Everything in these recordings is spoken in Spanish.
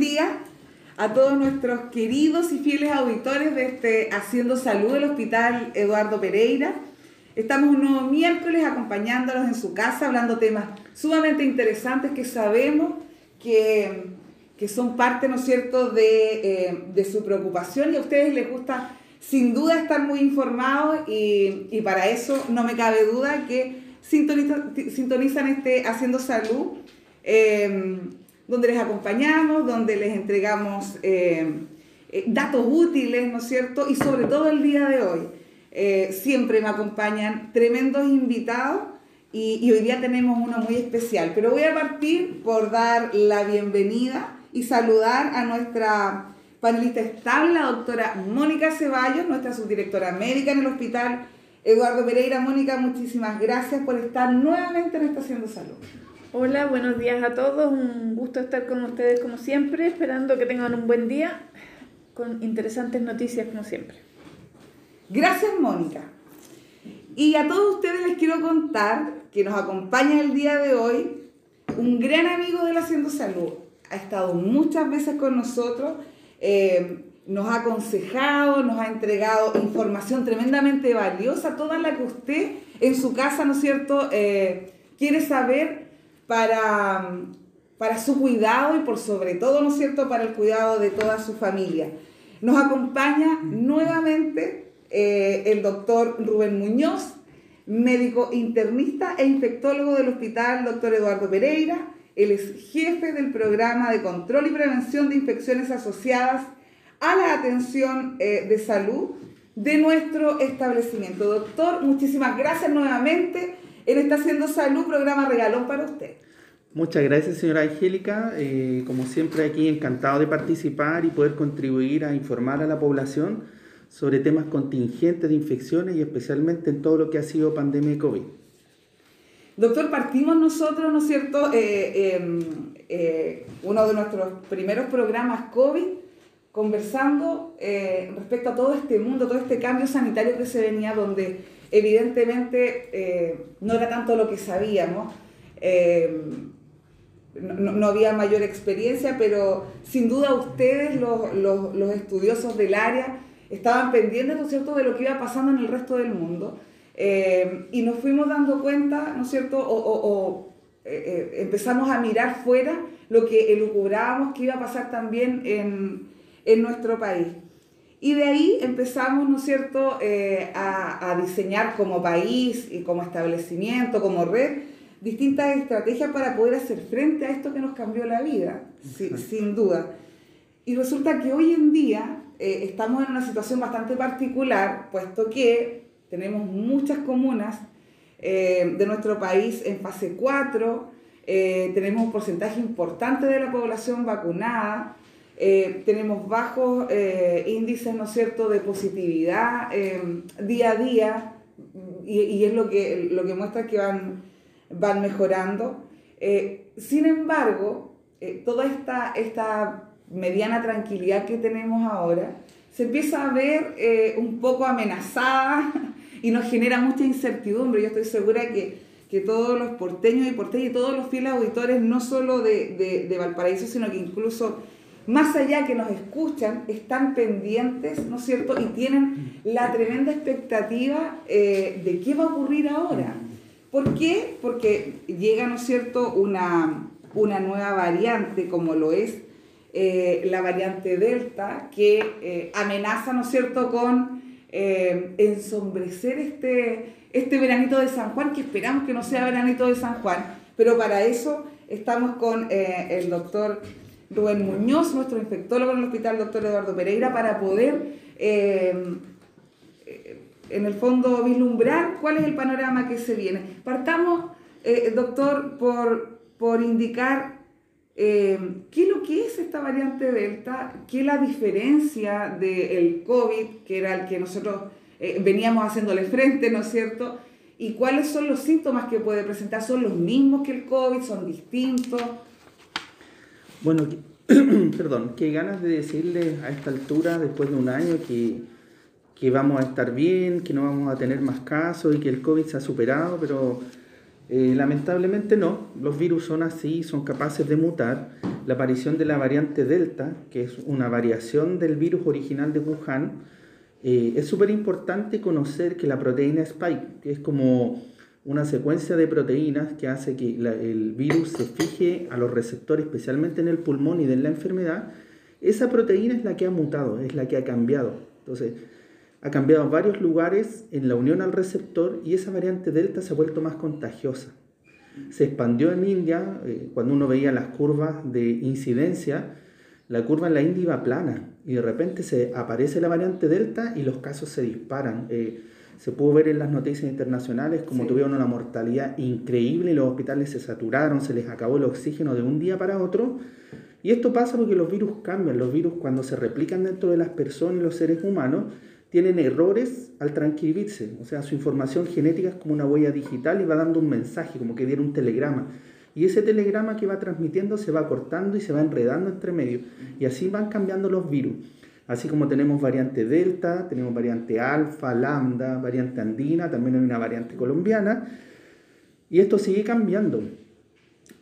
buen día a todos nuestros queridos y fieles auditores de este Haciendo Salud del Hospital Eduardo Pereira. Estamos un nuevo miércoles acompañándolos en su casa, hablando temas sumamente interesantes que sabemos que, que son parte, ¿no es cierto?, de, eh, de, su preocupación y a ustedes les gusta sin duda estar muy informados y, y para eso no me cabe duda que sintonizan, sintonizan este Haciendo Salud. Eh, donde les acompañamos, donde les entregamos eh, eh, datos útiles, ¿no es cierto? Y sobre todo el día de hoy, eh, siempre me acompañan tremendos invitados y, y, hoy día tenemos uno muy especial. Pero voy a partir por dar la bienvenida y saludar a nuestra panelista estable, la doctora Mónica Ceballos, nuestra subdirectora médica en el hospital Eduardo Pereira. Mónica, muchísimas gracias por estar nuevamente en Estación de Salud. Hola, buenos días a todos. Un gusto estar con ustedes como siempre, esperando que tengan un buen día con interesantes noticias como siempre. Gracias, Mónica. Y a todos ustedes les quiero contar que nos acompaña el día de hoy un gran amigo de la Haciendo Salud. Ha estado muchas veces con nosotros, eh, nos ha aconsejado, nos ha entregado información tremendamente valiosa, toda la que usted en su casa, ¿no es cierto?, eh, quiere saber para, para su cuidado y por sobre todo, ¿no es cierto?, para el cuidado de toda su familia. Nos acompaña nuevamente eh, el doctor Rubén Muñoz, médico internista e infectólogo del Hospital Doctor Eduardo Pereira. Él es jefe del programa de control y prevención de infecciones asociadas a la atención eh, de salud de nuestro establecimiento. Doctor, muchísimas gracias nuevamente él está haciendo salud, programa regalón para usted. Muchas gracias, señora Angélica. Eh, como siempre, aquí encantado de participar y poder contribuir a informar a la población sobre temas contingentes de infecciones y especialmente en todo lo que ha sido pandemia de COVID. Doctor, partimos nosotros, ¿no es cierto? Eh, em, eh, uno de nuestros primeros programas COVID, conversando respecto a todo este mundo, todo este cambio sanitario que se venía, donde evidentemente eh, no era tanto lo que sabíamos, eh, no, había mayor experiencia, pero sin duda ustedes, los, los, los, estudiosos del área, estaban pendientes, ¿no es cierto?, de lo que iba pasando en el resto del mundo. Eh, y nos fuimos dando cuenta, ¿no es cierto?, o, o, o empezamos a mirar fuera lo que elucubrábamos que iba a pasar también en, en nuestro país. Y de ahí empezamos, ¿no es cierto?, eh, a, a, diseñar como país y como establecimiento, como red, distintas estrategias para poder hacer frente a esto que nos cambió la vida, sí, sin duda. Y resulta que hoy en día eh, estamos en una situación bastante particular, puesto que tenemos muchas comunas eh, de nuestro país en fase 4, eh, tenemos un porcentaje importante de la población vacunada, eh, tenemos bajos eh, índices, ¿no es cierto?, de positividad eh, día a día y, y, es lo que, lo que muestra que van, van mejorando. Eh, sin embargo, eh, toda esta, esta mediana tranquilidad que tenemos ahora se empieza a ver eh, un poco amenazada y nos genera mucha incertidumbre. Yo estoy segura que, que todos los porteños y porteñas y todos los fieles auditores, no solo de, de, de Valparaíso, sino que incluso más allá que nos escuchan, están pendientes, ¿no es cierto? Y tienen la tremenda expectativa eh, de qué va a ocurrir ahora. ¿Por qué? Porque llega, ¿no es cierto?, una, una nueva variante como lo es eh, la variante Delta, que eh, amenaza, ¿no es cierto?, con ensombrecer este, este veranito de San Juan, que esperamos que no sea veranito de San Juan, pero para eso estamos con el doctor Rubén Muñoz, nuestro infectólogo en el Hospital Doctor Eduardo Pereira, para poder, eh, en el fondo, vislumbrar cuál es el panorama que se viene. Partamos, eh, doctor, por, por indicar eh, qué es lo que es esta variante Delta, qué es la diferencia del COVID, que era el que nosotros eh, veníamos haciéndole frente, ¿no es cierto? Y cuáles son los síntomas que puede presentar, son los mismos que el COVID, son distintos. Bueno, perdón, qué ganas de decirle a esta altura, después de un año, que, que, vamos a estar bien, que no vamos a tener más casos y que el COVID se ha superado, pero eh, lamentablemente no. Los virus son así, son capaces de mutar. la aparición de la variante Delta, que es una variación del virus original de Wuhan, eh, es súper importante conocer que la proteína Spike, que es como una secuencia de proteínas que hace que el virus se fije a los receptores, especialmente en el pulmón y de la enfermedad, esa proteína es la que ha mutado, es la que ha cambiado. Entonces, ha cambiado en varios lugares en la unión al receptor y esa variante Delta se ha vuelto más contagiosa. Se expandió en India, eh, cuando uno veía las curvas de incidencia, la curva en la India iba plana y de repente se aparece la variante Delta y los casos se disparan. Eh, se pudo ver en las noticias internacionales como tuvieron una mortalidad increíble los hospitales se saturaron, se les acabó el oxígeno de un día para otro. Y esto pasa porque los virus cambian, los virus cuando se replican dentro de las personas y los seres humanos tienen errores al transcribirse, o sea, su información genética es como una huella digital y va dando un mensaje, como que diera un telegrama. Y ese telegrama que va transmitiendo se va cortando y se va enredando entre medio. Y así van cambiando los virus. Así como tenemos variante Delta, tenemos variante Alfa, Lambda, variante Andina, también hay una variante colombiana. Y esto sigue cambiando.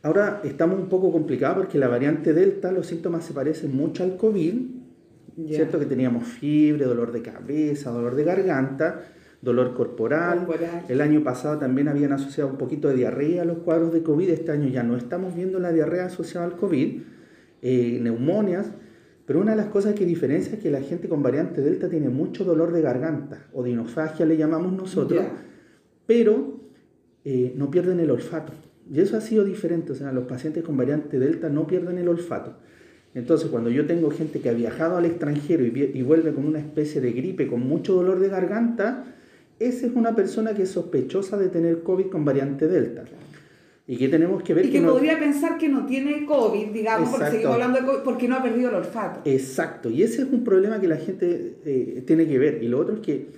Ahora estamos un poco complicados porque la variante Delta, los síntomas se parecen mucho al COVID, ¿cierto? Que teníamos fiebre, dolor de cabeza, dolor de garganta, dolor corporal. El año pasado también habían asociado un poquito de diarrea a los cuadros de COVID. Este año ya no estamos viendo la diarrea asociada al COVID, eh, neumonias. Pero una de las cosas que diferencia es que la gente con variante Delta tiene mucho dolor de garganta, o de inofagia le llamamos nosotros, pero eh, no pierden el olfato. Y eso ha sido diferente, o sea, los pacientes con variante Delta no pierden el olfato. Entonces, cuando yo tengo gente que ha viajado al extranjero y, y vuelve con una especie de gripe, con mucho dolor de garganta, esa es una persona que es sospechosa de tener COVID con variante Delta. Y que tenemos que ver... Y que, podría pensar que no tiene COVID, digamos, porque seguimos hablando de COVID, porque no ha perdido el olfato. Exacto, y ese es un problema que la gente eh, tiene que ver. Y lo otro es que,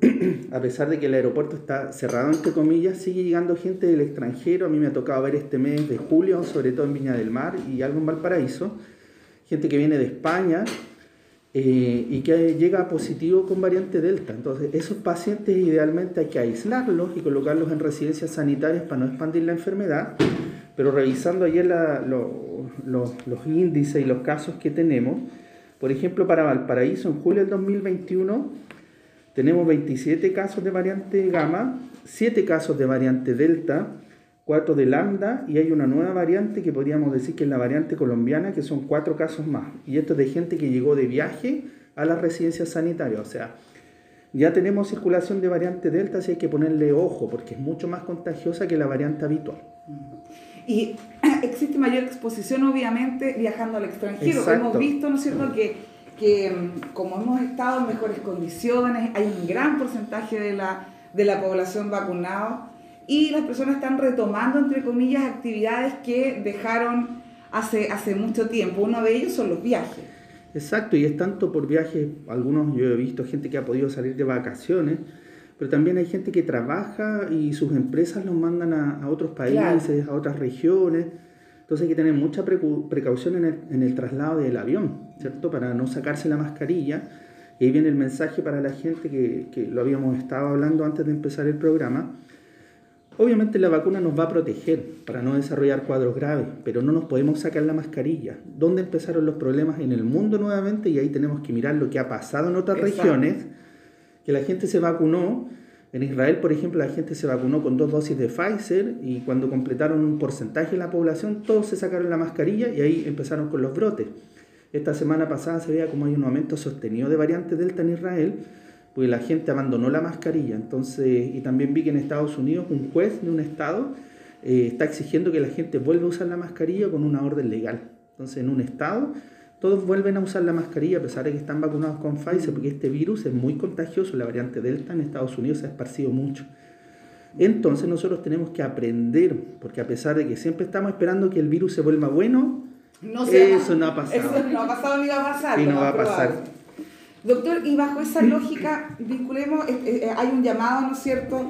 a pesar de que el aeropuerto está cerrado, entre comillas, sigue llegando gente del extranjero. A mí me ha tocado ver este mes de julio, sobre todo en Viña del Mar y algo en Valparaíso, gente que viene de España, eh, y que llega positivo con variante Delta. Entonces, esos pacientes idealmente hay que aislarlos y colocarlos en residencias sanitarias para no expandir la enfermedad, pero revisando ayer los índices y los casos que tenemos, por ejemplo, para Valparaíso, en julio del 2021, tenemos 27 casos de variante gamma, 7 casos de variante delta, 4 de lambda y hay una nueva variante que podríamos decir que es la variante colombiana, que son 4 casos más. Y esto es de gente que llegó de viaje a las residencias sanitarias. O sea, ya tenemos circulación de variante delta, así hay que ponerle ojo, porque es mucho más contagiosa que la variante habitual. Y existe mayor exposición, obviamente, viajando al extranjero. Hemos visto, ¿no es cierto?, que, que mm, como hemos estado en mejores condiciones, hay un gran porcentaje de la, de la población vacunada y las personas están retomando, entre comillas, actividades que dejaron hace, hace mucho tiempo. Uno de ellos son los viajes. Exacto, y es tanto por viajes, algunos yo he visto gente que ha podido salir de vacaciones, pero también hay gente que trabaja y sus empresas los mandan a, otros países, a otras regiones. Entonces hay que tener mucha precaución en el, en el, traslado del avión, ¿cierto? Para no sacarse la mascarilla. Y ahí viene el mensaje para la gente que, que lo habíamos estado hablando antes de empezar el programa Obviamente la vacuna nos va a proteger para no desarrollar cuadros graves, pero no nos podemos sacar la mascarilla. ¿Dónde empezaron los problemas? En el mundo nuevamente y ahí tenemos que mirar lo que ha pasado en otras regiones, que la gente se vacunó. En Israel, por ejemplo, la gente se vacunó con dos dosis de Pfizer y cuando completaron un porcentaje de la población, todos se sacaron la mascarilla y ahí empezaron con los brotes. Esta semana pasada se veía como hay un aumento sostenido de variantes Delta en Israel porque la gente abandonó la mascarilla. Entonces, y también vi que en Estados Unidos un juez de un estado eh, está exigiendo que la gente vuelva a usar la mascarilla con una orden legal. Entonces, en un estado, todos vuelven a usar la mascarilla a pesar de que están vacunados con Pfizer, porque este virus es muy contagioso, la variante Delta en Estados Unidos se ha esparcido mucho. Entonces nosotros tenemos que aprender, porque a pesar de que siempre estamos esperando que el virus se vuelva bueno, eso no ha pasado. Eso no ha pasado ni va a pasar. Y no va a pasar. Doctor, y bajo esa lógica, vinculemos, eh, eh, hay un llamado, ¿no es cierto?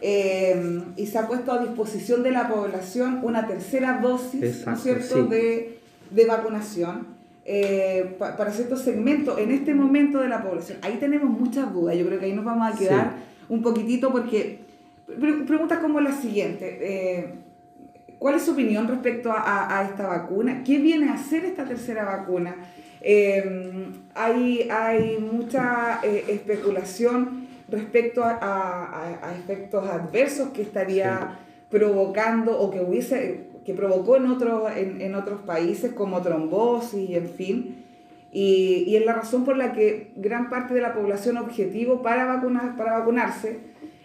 Eh, y se ha puesto a disposición de la población una tercera dosis, ¿no es cierto?, de, vacunación. para ciertos segmentos en este momento de la población. Ahí tenemos muchas dudas, yo creo que ahí nos vamos a quedar un poquitito porque preguntas como la siguiente, ¿Cuál es su opinión respecto a, esta vacuna? ¿Qué viene a hacer esta tercera vacuna? Em, hay, hay mucha eh, especulación respecto a, efectos adversos que estaría provocando o que hubiese que provocó en otros, en, otros países como trombosis, en fin. Y, y, es la razón por la que gran parte de la población objetivo para, vacunar, para vacunarse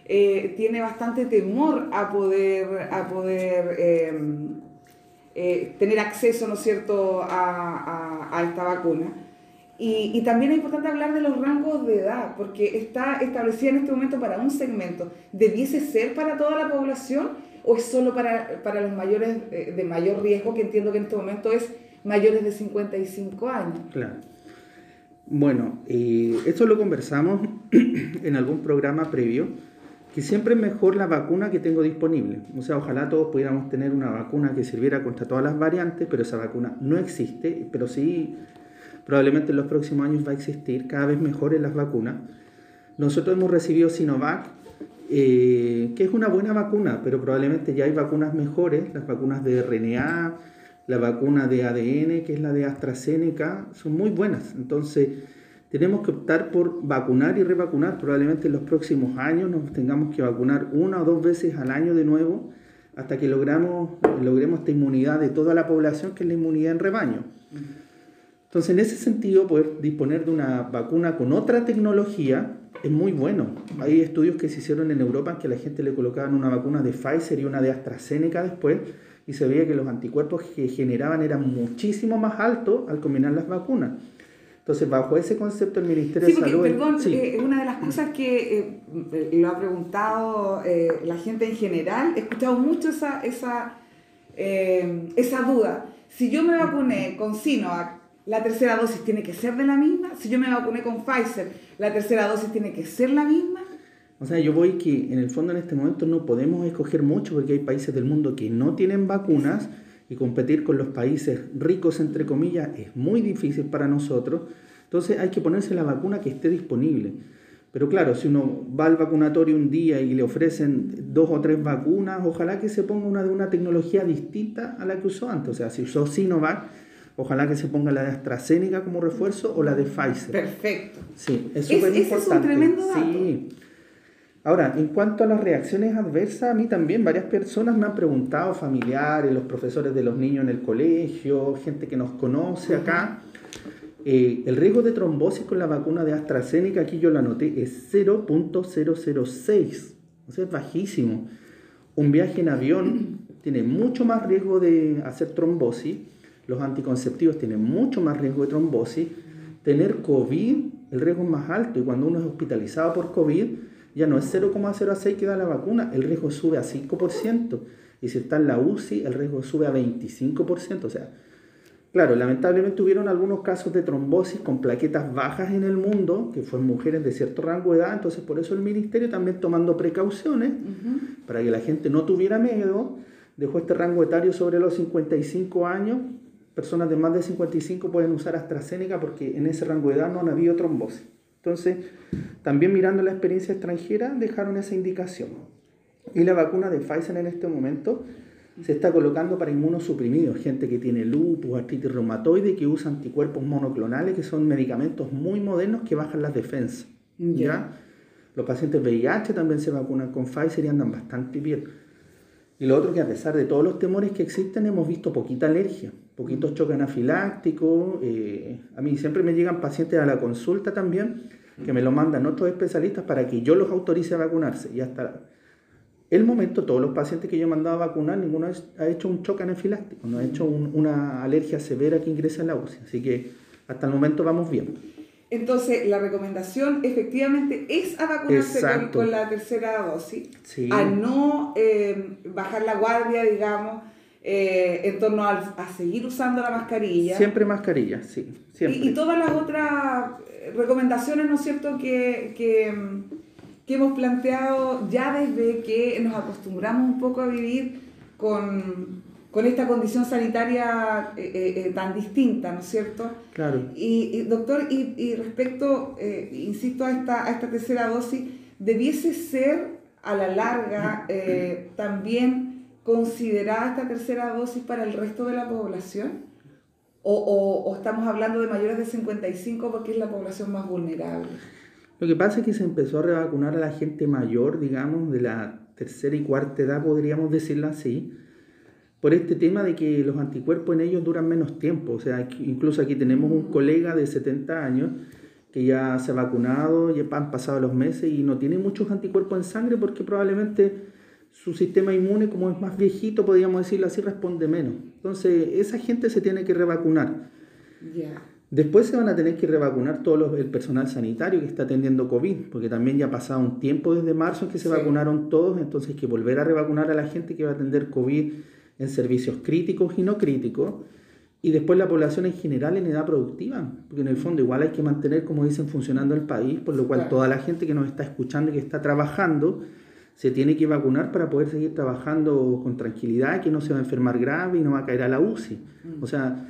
eh, tiene bastante temor a poder, a poder em, eh, tener acceso, ¿no es cierto?, a, a, esta vacuna. Y, y, también es importante hablar de los rangos de edad, porque está establecida en este momento para un segmento. ¿Debiese ser para toda la población o es solo para, para los mayores eh, de mayor riesgo, que entiendo que en este momento es mayores de 55 años? Claro. Bueno, eh, esto lo conversamos en algún programa previo, que siempre es mejor la vacuna que tengo disponible. O sea, ojalá todos pudiéramos tener una vacuna que sirviera contra todas las variantes, pero esa vacuna no existe, pero sí probablemente en los próximos años va a existir cada vez mejores las vacunas. Nosotros hemos recibido Sinovac, eh, que es una buena vacuna, pero probablemente ya hay vacunas mejores, las vacunas de RNA, la vacuna de ADN, que es la de AstraZeneca, son muy buenas. Entonces, tenemos que optar por vacunar y revacunar. Probablemente en los próximos años nos tengamos que vacunar una o dos veces al año de nuevo hasta que logramos, logremos esta inmunidad de toda la población, que es la inmunidad en rebaño. Entonces, en ese sentido, poder disponer de una vacuna con otra tecnología es muy bueno. Hay estudios que se hicieron en Europa en que a la gente le colocaban una vacuna de Pfizer y una de AstraZeneca después, y se veía que los anticuerpos que generaban eran muchísimo más altos al combinar las vacunas. Entonces, bajo ese concepto, el Ministerio de Salud. Perdón, eh, una de las cosas que eh, lo ha preguntado eh, la gente en general, he escuchado mucho esa, esa, esa duda. Si yo me vacuné con Sinovac, la tercera dosis tiene que ser de la misma. Si yo me vacuné con Pfizer, la tercera dosis tiene que ser la misma. O sea, yo voy que en el fondo en este momento no podemos escoger mucho porque hay países del mundo que no tienen vacunas y competir con los países ricos, entre comillas, es muy difícil para nosotros. Entonces hay que ponerse la vacuna que esté disponible. Pero claro, si uno va al vacunatorio un día y le ofrecen dos o tres vacunas, ojalá que se ponga una de una tecnología distinta a la que usó antes. O sea, si usó Sinovac, Ojalá que se ponga la de AstraZeneca como refuerzo o la de Pfizer. Perfecto. Sí, es súper importante. es un tremendo dato. Sí. Ahora, en cuanto a las reacciones adversas, a mí también varias personas me han preguntado, familiares, los profesores de los niños en el colegio, gente que nos conoce acá. Eh, el riesgo de trombosis con la vacuna de AstraZeneca, aquí yo lo anoté, es 0.006. O sea, es bajísimo. Un viaje en avión tiene mucho más riesgo de hacer trombosis los anticonceptivos tienen mucho más riesgo de trombosis. Tener COVID, el riesgo es más alto y cuando uno es hospitalizado por COVID, ya no es 0,06 que da la vacuna, el riesgo sube a 5%. Y si está en la UCI, el riesgo sube a 25%. O sea, claro, lamentablemente hubieron algunos casos de trombosis con plaquetas bajas en el mundo, que fueron mujeres de cierto rango de edad, entonces por eso el ministerio también tomando precauciones para que la gente no tuviera miedo, dejó este rango etario sobre los 55 años personas de más de 55 pueden usar AstraZeneca porque en ese rango de edad no han habido trombosis. Entonces, también mirando la experiencia extranjera, dejaron esa indicación. Y la vacuna de Pfizer en este momento se está colocando para inmunosuprimidos, gente que tiene lupus, artritis reumatoide, que usa anticuerpos monoclonales, que son medicamentos muy modernos que bajan las defensas. ¿ya? Los pacientes VIH también se vacunan con Pfizer y andan bastante bien. Y lo otro que a pesar de todos los temores que existen, hemos visto poquita alergia, poquitos choques anafilácticos. Eh, a mí siempre me llegan pacientes a la consulta también, que me lo mandan otros especialistas para que yo los autorice a vacunarse. Y hasta el momento, todos los pacientes que yo he mandado a vacunar, ninguno ha hecho un choque anafiláctico, no ha hecho una alergia severa que ingresa en la UCI. Así que hasta el momento vamos bien. Entonces, la recomendación efectivamente es a vacunarse con, la tercera dosis, a no eh, bajar la guardia, digamos, eh, en torno a, seguir usando la mascarilla. Siempre mascarilla, sí. Siempre. Y, todas las otras recomendaciones, ¿no es cierto?, que, que, que hemos planteado ya desde que nos acostumbramos un poco a vivir con con esta condición sanitaria eh, eh, eh, tan distinta, ¿no es cierto? Claro. Y, doctor, y, respecto, insisto, a esta, a esta tercera dosis, debiese ser a la larga también considerada esta tercera dosis para el resto de la población? ¿O, o, o estamos hablando de mayores de 55 porque es la población más vulnerable? Lo que pasa es que se empezó a revacunar a la gente mayor, digamos, de la tercera y cuarta edad, podríamos decirlo así, por este tema de que los anticuerpos en ellos duran menos tiempo. O sea, incluso aquí tenemos un colega de 70 años que ya se ha vacunado, ya han pasado los meses y no tiene muchos anticuerpos en sangre porque probablemente su sistema inmune, como es más viejito, podríamos decirlo así, responde menos. Entonces, esa gente se tiene que revacunar. Después se van a tener que revacunar todo el personal sanitario que está atendiendo COVID, porque también ya ha pasado un tiempo desde marzo en que se vacunaron todos, entonces hay que volver a revacunar a la gente que va a atender COVID en servicios críticos y no críticos, y después la población en general en edad productiva, porque en el fondo igual hay que mantener, como dicen, funcionando el país, por lo cual toda la gente que nos está escuchando y que está trabajando, se tiene que vacunar para poder seguir trabajando con tranquilidad, que no se va a enfermar grave y no va a caer a la UCI. Mm. O sea,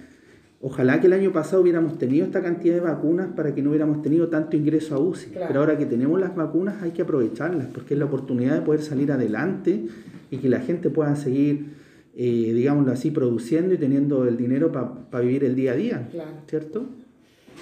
Ojalá que el año pasado hubiéramos tenido esta cantidad de vacunas para que no hubiéramos tenido tanto ingreso a UCI. Pero ahora que tenemos las vacunas hay que aprovecharlas porque es la oportunidad de poder salir adelante y que la gente pueda seguir, eh, digámoslo así, produciendo y teniendo el dinero para vivir el día a día. ¿Cierto?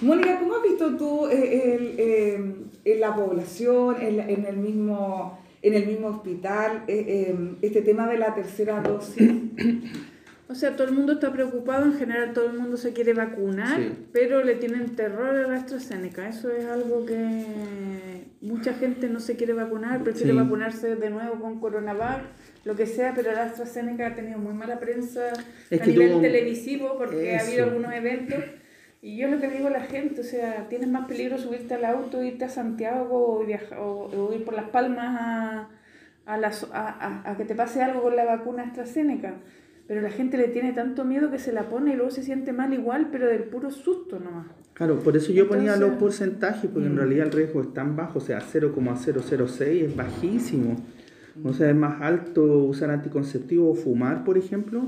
Mónica, ¿cómo has visto tú eh, eh, en la población, en, el mismo, en el mismo hospital, este tema de la tercera dosis? O sea, todo el mundo está preocupado, en general todo el mundo se quiere vacunar, pero le tienen terror a la AstraZeneca. Eso es algo que mucha gente no se quiere vacunar, prefiere vacunarse de nuevo con Coronavac, lo que sea, pero la AstraZeneca ha tenido muy mala prensa a nivel televisivo porque ha habido algunos eventos. Y yo lo que digo a la gente, o sea, tienes más peligro subirte al auto, irte a Santiago o, viajar, o, ir por Las Palmas a, a, a, a que te pase algo con la vacuna AstraZeneca pero la gente le tiene tanto miedo que se la pone y luego se siente mal igual, pero del puro susto nomás. Claro, por eso yo ponía los porcentajes, porque en mm. realidad el riesgo es tan bajo, o sea, 0,006 es bajísimo. O sea, es más alto usar anticonceptivo o fumar, por ejemplo,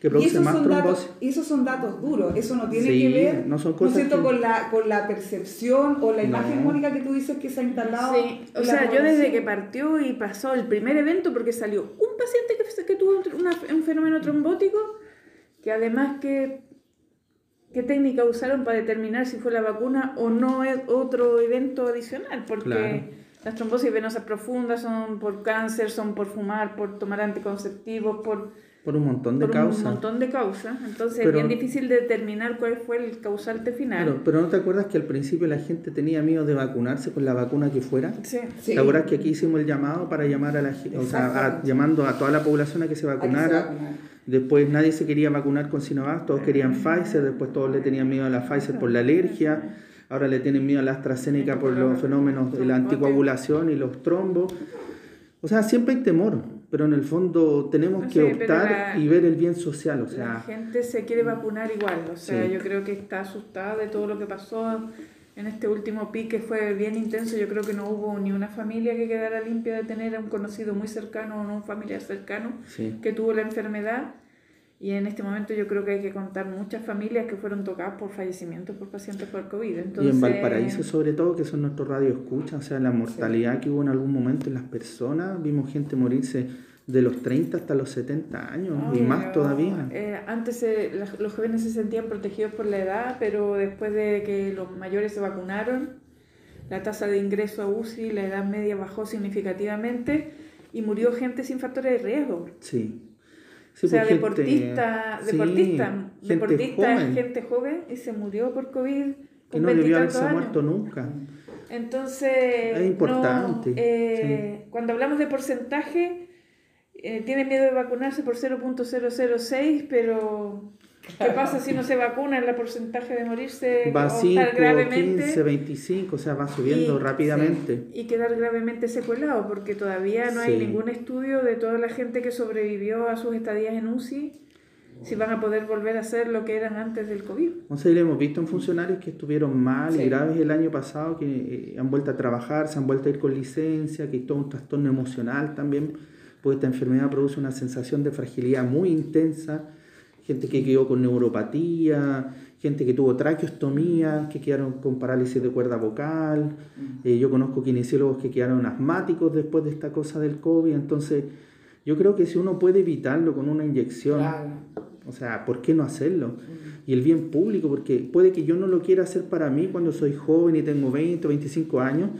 que produce más trombosis. y esos son datos duros, eso no tiene que ver no son cosas con, la, con la percepción o la imagen única que tú dices que se ha instalado. Sí, o sea, yo desde que partió y pasó el primer evento, porque salió un paciente que, que tuvo un fenómeno trombótico, que además que qué técnica usaron para determinar si fue la vacuna o no es otro evento adicional, porque las trombosis venosas profundas son por cáncer, son por fumar, por tomar anticonceptivos, por por un montón de por causas. un montón de causas. Entonces es bien difícil determinar cuál fue el causante final. pero ¿no te acuerdas que al principio la gente tenía miedo de vacunarse con la vacuna que fuera? Sí. ¿Te acuerdas que aquí hicimos el llamado para llamar a la gente, o sea, llamando a toda la población a que se vacunara? Después nadie se quería vacunar con Sinovac, todos querían Pfizer, después todos le tenían miedo a la Pfizer por la alergia, ahora le tienen miedo a la AstraZeneca por los fenómenos de la anticoagulación y los trombos. O sea, siempre hay temor pero en el fondo tenemos que optar y ver el bien social. O sea, la gente se quiere vacunar igual, o sea, yo creo que está asustada de todo lo que pasó en este último pique, fue bien intenso, yo creo que no hubo ni una familia que quedara limpia de tener a un conocido muy cercano o no un familiar cercano que tuvo la enfermedad. Y en este momento yo creo que hay que contar muchas familias que fueron tocadas por fallecimientos por pacientes por COVID. Entonces, y en Valparaíso sobre todo, que son nuestros radioescuchas, o sea, la mortalidad que hubo en algún momento en las personas, vimos gente morirse de los 30 hasta los 70 años y más todavía. Eh, antes los jóvenes se sentían protegidos por la edad, pero después de que los mayores se vacunaron, la tasa de ingreso a UCI, la edad media bajó significativamente y murió gente sin factores de riesgo. Sí o sea, deportista, deportista, deportista, gente joven y se murió por COVID. Que no debió haberse muerto nunca. Entonces, es importante. Eh, cuando hablamos de porcentaje, eh, tiene miedo de vacunarse por 0.006, pero ¿Qué pasa si no se vacuna? El porcentaje de morirse va 5, gravemente. 15, 25, o sea, va subiendo rápidamente. y quedar gravemente secuelado, porque todavía no hay ningún estudio de toda la gente que sobrevivió a sus estadías en UCI, si van a poder volver a ser lo que eran antes del COVID. O sea, hemos visto en funcionarios que estuvieron mal y graves el año pasado, que eh, han vuelto a trabajar, se han vuelto a ir con licencia, que hay todo un trastorno emocional también, pues esta enfermedad produce una sensación de fragilidad muy intensa gente que quedó con neuropatía, gente que tuvo traqueostomía, que quedaron con parálisis de cuerda vocal. Eh, yo conozco kinesiólogos que quedaron asmáticos después de esta cosa del COVID. Entonces, Yo creo que si uno puede evitarlo con una inyección, o sea, ¿por qué no hacerlo? Y el bien público, porque puede que yo no lo quiera hacer para mí cuando soy joven y tengo 20 o 25 años,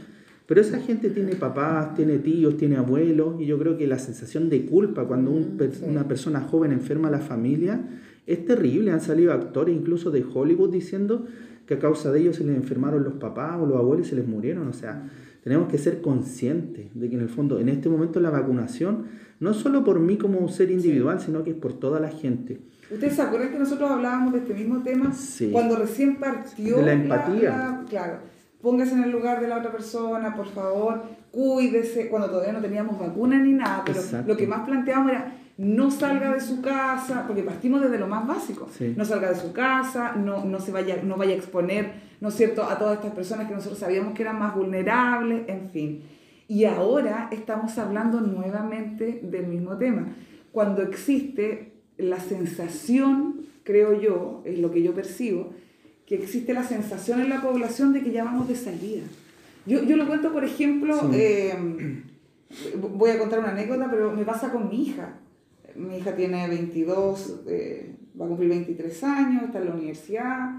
pero esa gente tiene papás, tiene tíos, tiene abuelos, y yo creo que la sensación de culpa cuando una persona joven enferma a la familia es terrible. Han salido actores incluso de Hollywood diciendo que a causa de ellos se les enfermaron los papás o los abuelos y se les murieron. O sea, tenemos que ser conscientes de que en el fondo, en este momento la vacunación, no solo por mí como un ser individual, sino que es por toda la gente. ¿Ustedes se acuerdan que nosotros hablábamos de este mismo tema cuando recién partió? De la empatía. claro póngase en el lugar de la otra persona, por favor, cuídese, cuando todavía no teníamos vacuna ni nada, pero lo que más planteábamos era no salga de su casa, porque partimos desde lo más básico, no salga de su casa, no, no, se vaya, no vaya a exponer, ¿no es cierto?, a todas estas personas que nosotros sabíamos que eran más vulnerables, en fin. Y ahora estamos hablando nuevamente del mismo tema. Cuando existe la sensación, creo yo, es lo que yo percibo, que existe la sensación en la población de que ya vamos de salida. Yo, yo lo cuento, por ejemplo, eh, voy a contar una anécdota, pero me pasa con mi hija. Mi hija tiene 22, eh, va a cumplir 23 años, está en la universidad.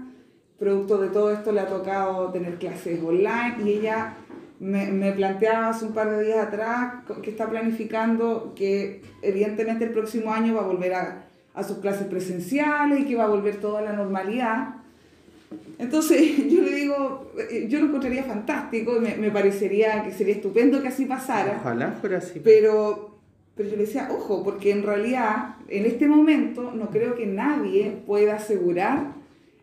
Producto de todo esto le ha tocado tener clases online y ella me, me, planteaba hace un par de días atrás que está planificando que evidentemente el próximo año va a volver a, a sus clases presenciales y que va a volver toda la normalidad entonces yo le digo, eh, yo lo encontraría fantástico, me, me parecería que sería estupendo que así pasara. Ojalá fuera así. Pero, pero yo le decía, ojo, porque en realidad en este momento no creo que nadie pueda asegurar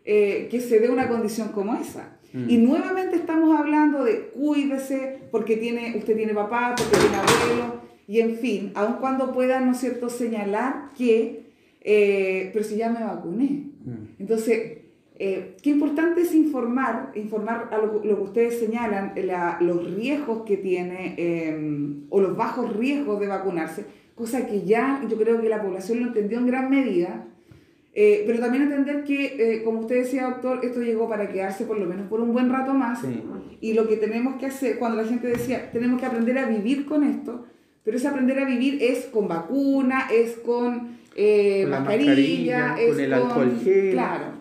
eh, que se dé una condición como esa. Mm. Y nuevamente estamos hablando de cuídese porque tiene, usted tiene papá, porque tiene abuelo, y en fin, aun cuando puedan, ¿no es cierto?, señalar que, eh, pero si ya me vacuné. Mm. Entonces, eh, qué importante es informar, informar a lo, que ustedes señalan, los riesgos que tiene em, o los bajos riesgos de vacunarse, cosa que ya yo creo que la población lo entendió en gran medida, eh, pero también entender que, eh, como usted decía, doctor, esto llegó para quedarse por lo menos por un buen rato más, y lo que tenemos que hacer, cuando la gente decía, tenemos que aprender a vivir con esto, pero ese aprender a vivir es con vacuna, es con, mascarilla, es con el alcohol gel. Claro.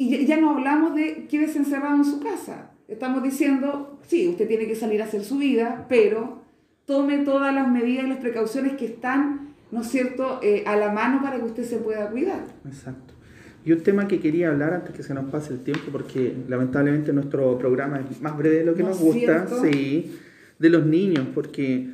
Y ya no hablamos de quédese encerrado en su casa. Estamos diciendo, sí, usted tiene que salir a hacer su vida, pero tome todas las medidas y las precauciones que están, ¿no es cierto?, eh, a la mano para que usted se pueda cuidar. Exacto. Y un tema que quería hablar antes que se nos pase el tiempo, porque lamentablemente nuestro programa es más breve de lo que nos gusta, sí, de los niños, porque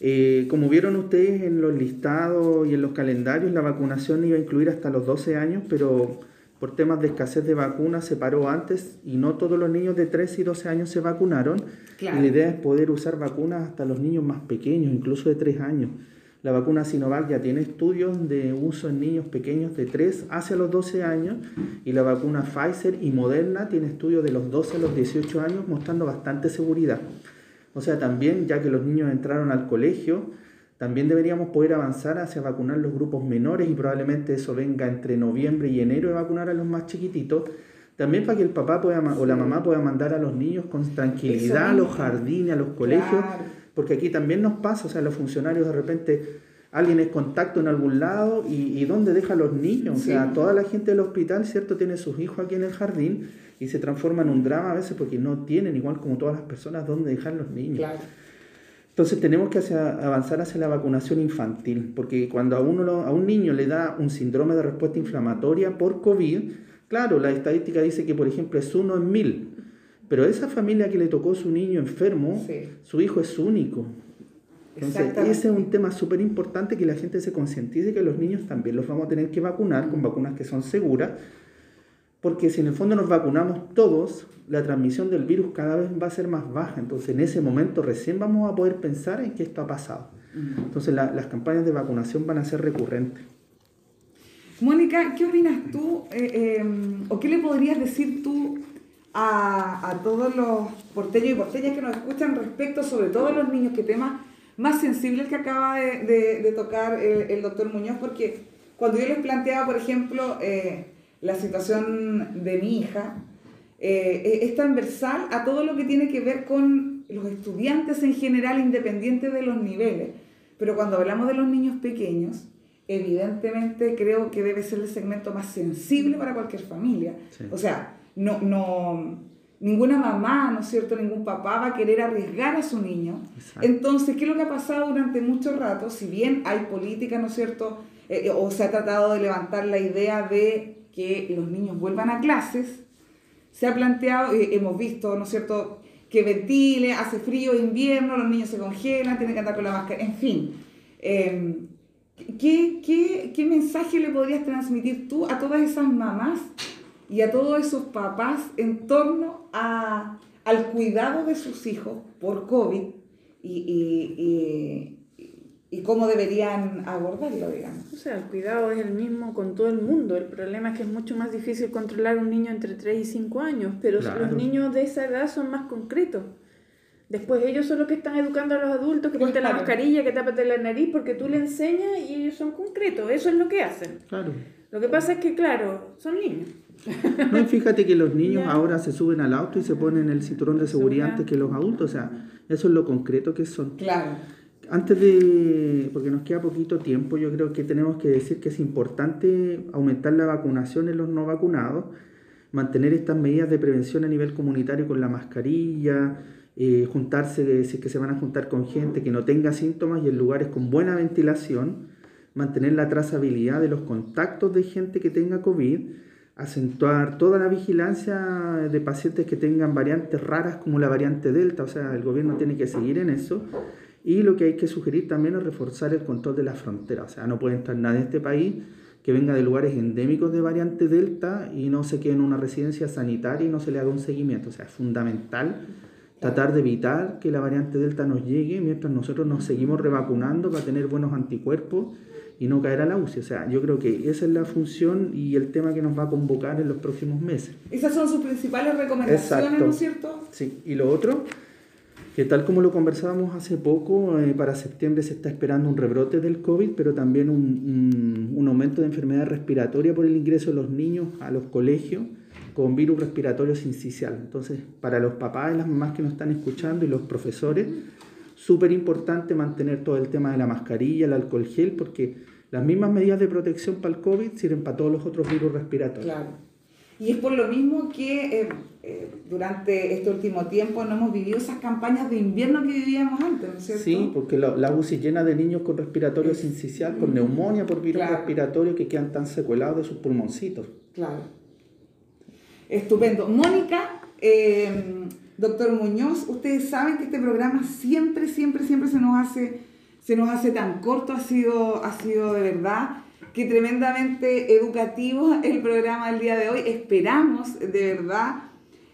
eh, como vieron ustedes en los listados y en los calendarios, la vacunación iba a incluir hasta los 12 años, pero por temas de escasez de vacunas se paró antes y no todos los niños de 13 y 12 años se vacunaron. Y la idea es poder usar vacunas hasta los niños más pequeños, incluso de 3 años. La vacuna Sinovac ya tiene estudios de uso en niños pequeños de 3 hacia los 12 años y la vacuna Pfizer y Moderna tiene estudios de los 12 a los 18 años mostrando bastante seguridad. O sea, también ya que los niños entraron al colegio, también deberíamos poder avanzar hacia vacunar los grupos menores y probablemente eso venga entre noviembre y enero de vacunar a los más chiquititos. También para que el papá pueda, o la mamá pueda mandar a los niños con tranquilidad a los jardines, a los colegios, porque aquí también nos pasa, o sea, los funcionarios de repente alguien es contacto en algún lado y, y ¿dónde deja a los niños? O sea, toda la gente del hospital, ¿cierto? Tiene sus hijos aquí en el jardín y se transforma en un drama a veces porque no tienen, igual como todas las personas, dónde dejar los niños. Claro. Entonces tenemos que avanzar hacia la vacunación infantil, porque cuando a, uno a un niño le da un síndrome de respuesta inflamatoria por COVID, claro, la estadística dice que por ejemplo es uno en mil, pero esa familia que le tocó su niño enfermo, su hijo es único. Entonces, ese es un tema súper importante que la gente se concientice que los niños también los vamos a tener que vacunar con vacunas que son seguras, porque si en el fondo nos vacunamos todos, la transmisión del virus cada vez va a ser más baja. Entonces, en ese momento recién vamos a poder pensar en que esto ha pasado. Entonces, las campañas de vacunación van a ser recurrentes. Mónica, ¿qué opinas tú eh, em, o qué le podrías decir tú a, a, todos los porteños y porteñas que nos escuchan respecto, sobre todo a los niños, que tema más sensible el que acaba de, de, tocar el, doctor Muñoz? Porque cuando yo les planteaba, por ejemplo, eh, la situación de mi hija, eh, es transversal a todo lo que tiene que ver con los estudiantes en general, independiente de los niveles. Pero cuando hablamos de los niños pequeños, evidentemente creo que debe ser el segmento más sensible para cualquier familia. O sea, no, no, ninguna mamá, ¿no es cierto?, ningún papá va a querer arriesgar a su niño. Entonces, ¿qué es lo que ha pasado durante mucho rato? Si bien hay política, ¿no es cierto?, eh, eh, o se ha tratado de levantar la idea de que los niños vuelvan a clases, se ha planteado, eh, hemos visto, ¿no es cierto?, que ventile, hace frío, invierno, los niños se congelan, tienen que andar con la máscara, en fin. Em, ¿qué, qué, qué mensaje le podrías transmitir tú a todas esas mamás y a todos esos papás en torno a, al cuidado de sus hijos por COVID y, y, y, cómo deberían abordarlo, digamos. O sea, el cuidado es el mismo con todo el mundo. El problema es que es mucho más difícil controlar a un niño entre 3 y 5 años, pero los niños de esa edad son más concretos. Después ellos son los que están educando a los adultos, que ponte la mascarilla, que tápate la nariz, porque tú le enseñas y ellos son concretos, eso es lo que hacen. Claro. Lo que pasa es que, claro, son niños. No, y fíjate que los niños ahora se suben al auto y se ponen el cinturón de seguridad antes que los adultos, o sea, eso es lo concreto que son. Claro. Antes de, porque nos queda poquito tiempo, yo creo que tenemos que decir que es importante aumentar la vacunación en los no vacunados, mantener estas medidas de prevención a nivel comunitario con la mascarilla, eh, juntarse, si es que se van a juntar con gente que no tenga síntomas y en lugares con buena ventilación, mantener la trazabilidad de los contactos de gente que tenga COVID, acentuar toda la vigilancia de pacientes que tengan variantes raras como la variante Delta, o sea, el gobierno tiene que seguir en eso. Y lo que hay que sugerir también es reforzar el control de la frontera, o sea, no puede entrar nadie en este país que venga de lugares endémicos de variante Delta y no se quede en una residencia sanitaria y no se le haga un seguimiento, o sea, es fundamental tratar de evitar que la variante Delta nos llegue mientras nosotros nos seguimos revacunando para tener buenos anticuerpos y no caer a la UCI. O sea, yo creo que esa es la función y el tema que nos va a convocar en los próximos meses. Esas son sus principales recomendaciones, ¿no es cierto? Sí, y lo otro, que tal como lo conversábamos hace poco, eh, para septiembre se está esperando un rebrote del COVID, pero también un, un, aumento de enfermedad respiratoria por el ingreso de los niños a los colegios con virus respiratorio sincicial. Entonces, para los papás y las mamás que nos están escuchando y los profesores, súper importante mantener todo el tema de la mascarilla, el alcohol gel, porque las mismas medidas de protección para el COVID sirven para todos los otros virus respiratorios. Claro. Y es por lo mismo que eh, eh, durante este último tiempo no hemos vivido esas campañas de invierno que vivíamos antes, ¿no es cierto? Sí, porque la, la UCI llena de niños con respiratorio sincicial, con neumonía por virus respiratorio que quedan tan secuelados de sus pulmoncitos. Claro. Estupendo. Mónica, eh, Doctor Muñoz, ustedes saben que este programa siempre, siempre, siempre se nos hace, se nos hace tan corto, ha sido, ha sido de verdad que tremendamente educativo el programa del día de hoy. Esperamos de verdad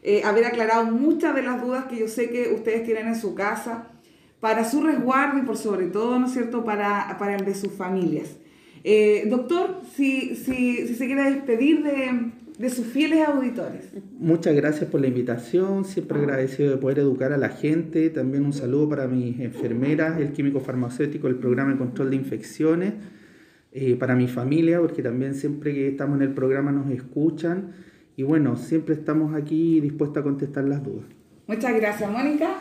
eh, haber aclarado muchas de las dudas que yo sé que ustedes tienen en su casa para su resguardo y por sobre todo, ¿no es cierto?, para, para el de sus familias. Eh, doctor, si, si, si se quiere despedir de, de sus fieles auditores. Muchas gracias por la invitación, siempre agradecido de poder educar a la gente. También un saludo para mis enfermeras, el químico farmacéutico, el programa de control de infecciones, eh, para mi familia, porque también siempre que estamos en el programa nos escuchan. Y bueno, siempre estamos aquí dispuestos a contestar las dudas. Muchas gracias, Mónica.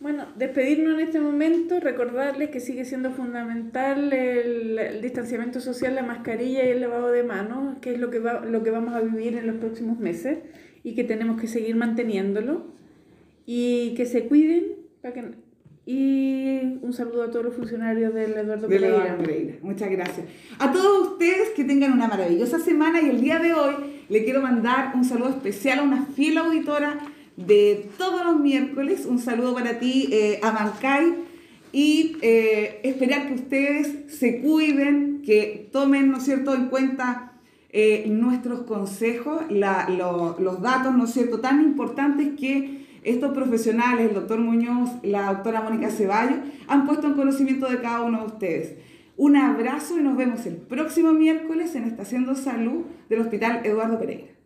Bueno, despedirnos en este momento, recordarles que sigue siendo fundamental el, distanciamiento social, la mascarilla y el lavado de manos, que es lo que, va, lo que vamos a vivir en los próximos meses y que tenemos que seguir manteniéndolo y que se cuiden para que, y un saludo a todos los funcionarios del Eduardo Pereira. Muchas gracias. A todos ustedes que tengan una maravillosa semana y el día de hoy le quiero mandar un saludo especial a una fiel auditora de todos los miércoles. Un saludo para ti, eh, Amancay. Y eh, esperar que ustedes se cuiden, que tomen, ¿no es cierto?, en cuenta eh, nuestros consejos, los datos, ¿no es cierto?, tan importantes que estos profesionales, el doctor Muñoz, la doctora Mónica Ceballos, han puesto en conocimiento de cada uno de ustedes. Un abrazo y nos vemos el próximo miércoles en Estación de Salud del Hospital Eduardo Pereira.